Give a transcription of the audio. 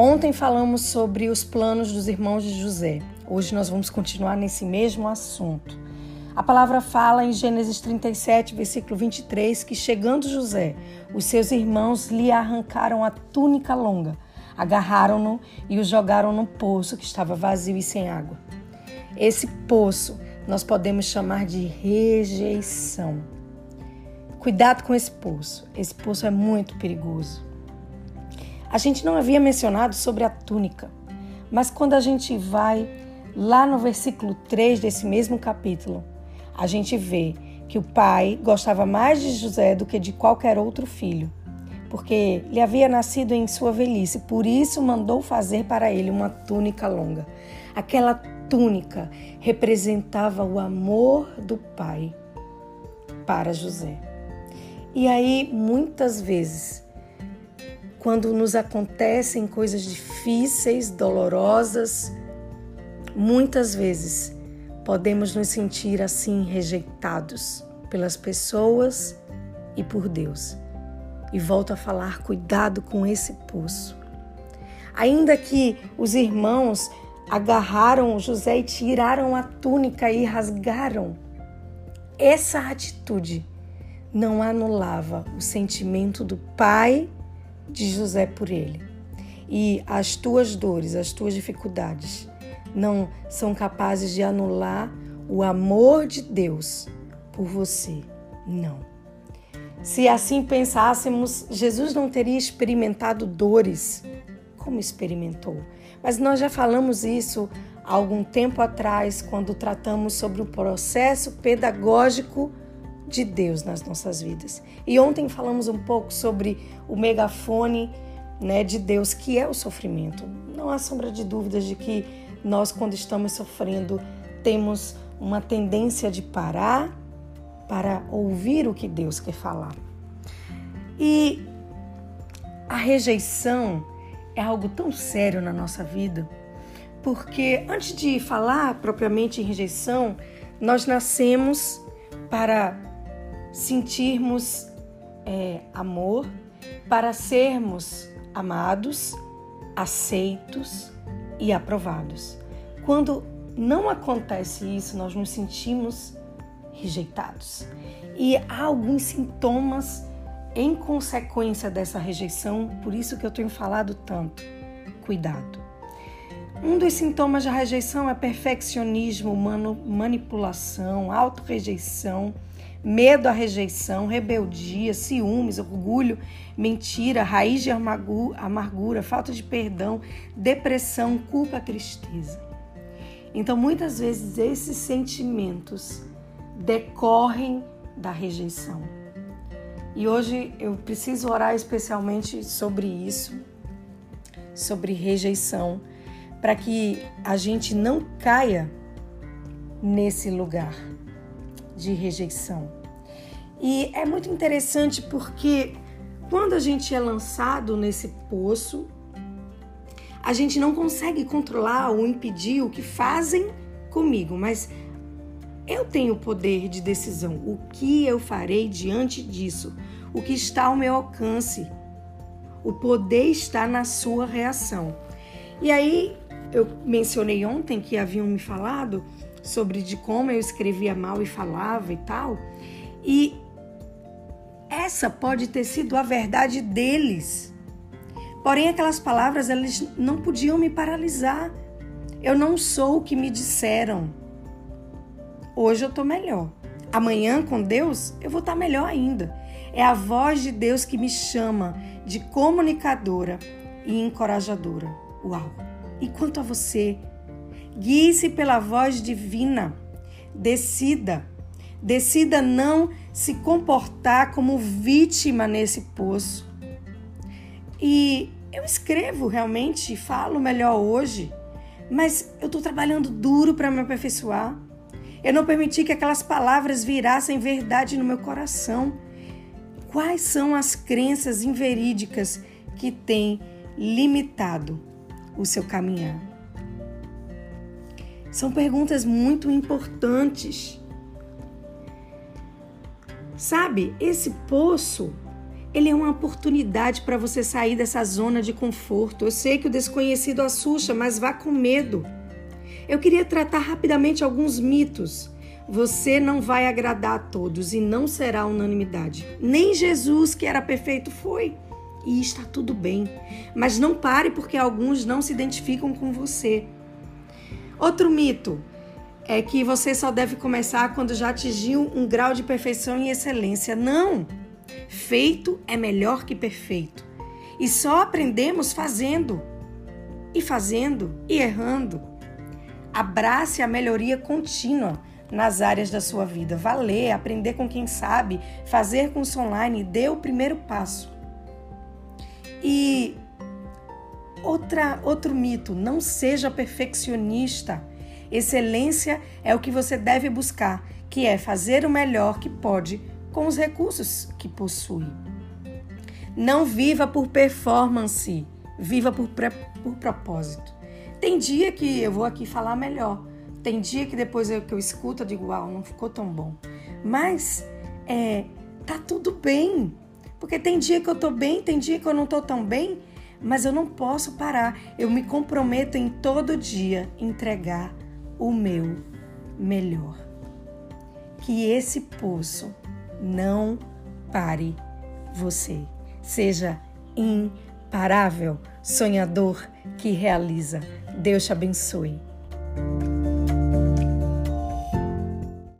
Ontem falamos sobre os planos dos irmãos de José. Hoje nós vamos continuar nesse mesmo assunto. A palavra fala em Gênesis 37, versículo 23, que chegando José, os seus irmãos lhe arrancaram a túnica longa, agarraram-no e o jogaram no poço que estava vazio e sem água. Esse poço nós podemos chamar de rejeição. Cuidado com esse poço. Esse poço é muito perigoso. A gente não havia mencionado sobre a túnica, mas quando a gente vai lá no versículo 3 desse mesmo capítulo, a gente vê que o pai gostava mais de José do que de qualquer outro filho, porque lhe havia nascido em sua velhice, por isso mandou fazer para ele uma túnica longa. Aquela túnica representava o amor do pai para José. E aí, muitas vezes, quando nos acontecem coisas difíceis, dolorosas, muitas vezes podemos nos sentir assim rejeitados pelas pessoas e por Deus. E volto a falar, cuidado com esse poço. Ainda que os irmãos agarraram José e tiraram a túnica e rasgaram, essa atitude não anulava o sentimento do pai de José por ele. E as tuas dores, as tuas dificuldades, não são capazes de anular o amor de Deus por você. Não. Se assim pensássemos, Jesus não teria experimentado dores como experimentou. Mas nós já falamos isso há algum tempo atrás, quando tratamos sobre o processo pedagógico de Deus nas nossas vidas. E ontem falamos um pouco sobre o megafone né, de Deus, que é o sofrimento. Não há sombra de dúvidas de que nós, quando estamos sofrendo, temos uma tendência de parar para ouvir o que Deus quer falar. E a rejeição é algo tão sério na nossa vida, porque antes de falar propriamente em rejeição, nós nascemos para sentirmos é, amor, para sermos amados, aceitos, e aprovados. Quando não acontece isso, nós nos sentimos rejeitados. E há alguns sintomas em consequência dessa rejeição, por isso que eu tenho falado tanto. Cuidado. Um dos sintomas da rejeição é perfeccionismo, manipulação, autorrejeição, medo à rejeição, rebeldia, ciúmes, orgulho, mentira, raiz de amargura, falta de perdão, depressão, culpa, tristeza. Então, muitas vezes esses sentimentos decorrem da rejeição. E hoje eu preciso orar especialmente sobre isso, sobre rejeição, para que a gente não caia nesse lugar de rejeição. E é muito interessante porque quando a gente é lançado nesse poço, a gente não consegue controlar ou impedir o que fazem comigo, mas eu tenho o poder de decisão. O que eu farei diante disso? O que está ao meu alcance? O poder está na sua reação. E aí, eu mencionei ontem que haviam me falado sobre de como eu escrevia mal e falava e tal. E essa pode ter sido a verdade deles. Porém, aquelas palavras elas não podiam me paralisar. Eu não sou o que me disseram. Hoje eu tô melhor. Amanhã com Deus eu vou estar tá melhor ainda. É a voz de Deus que me chama de comunicadora e encorajadora. Uau! E quanto a você, Guie-se pela voz divina. Decida. Decida não se comportar como vítima nesse poço. E eu escrevo realmente, falo melhor hoje, mas eu estou trabalhando duro para me aperfeiçoar. Eu não permiti que aquelas palavras virassem verdade no meu coração. Quais são as crenças inverídicas que têm limitado o seu caminhar? São perguntas muito importantes. Sabe, esse poço, ele é uma oportunidade para você sair dessa zona de conforto. Eu sei que o desconhecido assusta, mas vá com medo. Eu queria tratar rapidamente alguns mitos. Você não vai agradar a todos e não será unanimidade. Nem Jesus, que era perfeito, foi. E está tudo bem. Mas não pare porque alguns não se identificam com você. Outro mito é que você só deve começar quando já atingiu um grau de perfeição e excelência. Não! Feito é melhor que perfeito. E só aprendemos fazendo. E fazendo e errando. Abrace a melhoria contínua nas áreas da sua vida. Vá ler, aprender com quem sabe, fazer curso online, dê o primeiro passo. E outra, outro mito, não seja perfeccionista. Excelência é o que você deve buscar, que é fazer o melhor que pode com os recursos que possui. Não viva por performance, viva por, por propósito. Tem dia que eu vou aqui falar melhor, tem dia que depois eu, que eu escuto eu digo, uau, não ficou tão bom. Mas é, tá tudo bem. Porque tem dia que eu tô bem, tem dia que eu não tô tão bem, mas eu não posso parar. Eu me comprometo em todo dia entregar o meu melhor. Que esse poço não pare você. Seja imparável, sonhador que realiza. Deus te abençoe.